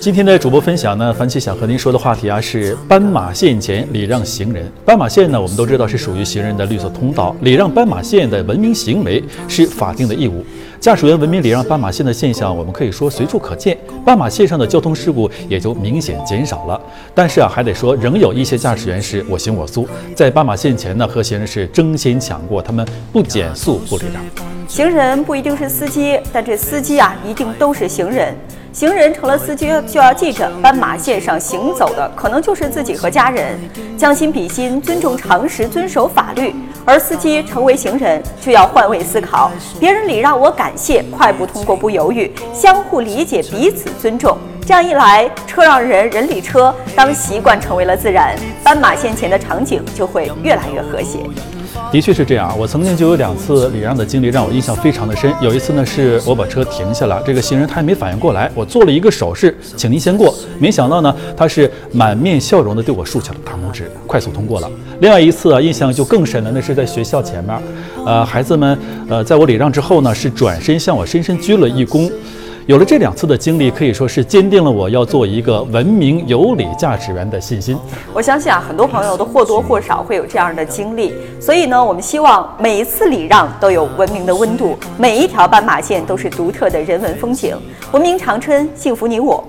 今天的主播分享呢，樊奇想和您说的话题啊是斑马线前礼让行人。斑马线呢，我们都知道是属于行人的绿色通道，礼让斑马线的文明行为是法定的义务。驾驶员文明礼让斑马线的现象，我们可以说随处可见，斑马线上的交通事故也就明显减少了。但是啊，还得说，仍有一些驾驶员是我行我素，在斑马线前呢和行人是争先抢过，他们不减速不礼让。行人不一定是司机，但这司机啊一定都是行人。行人成了司机，就要记着，斑马线上行走的可能就是自己和家人。将心比心，尊重常识，遵守法律。而司机成为行人，就要换位思考，别人礼让我感谢，快步通过不犹豫，相互理解，彼此尊重。这样一来，车让人，人礼车，当习惯成为了自然，斑马线前的场景就会越来越和谐。的确是这样，我曾经就有两次礼让的经历让我印象非常的深。有一次呢，是我把车停下了，这个行人他还没反应过来，我做了一个手势，请您先过。没想到呢，他是满面笑容的对我竖起了大拇指，快速通过了。另外一次啊，印象就更深了，那是在学校前面，呃，孩子们呃，在我礼让之后呢，是转身向我深深鞠了一躬。有了这两次的经历，可以说是坚定了我要做一个文明有礼驾驶员的信心。我相信啊，很多朋友都或多或少会有这样的经历，所以呢，我们希望每一次礼让都有文明的温度，每一条斑马线都是独特的人文风景。文明长春，幸福你我。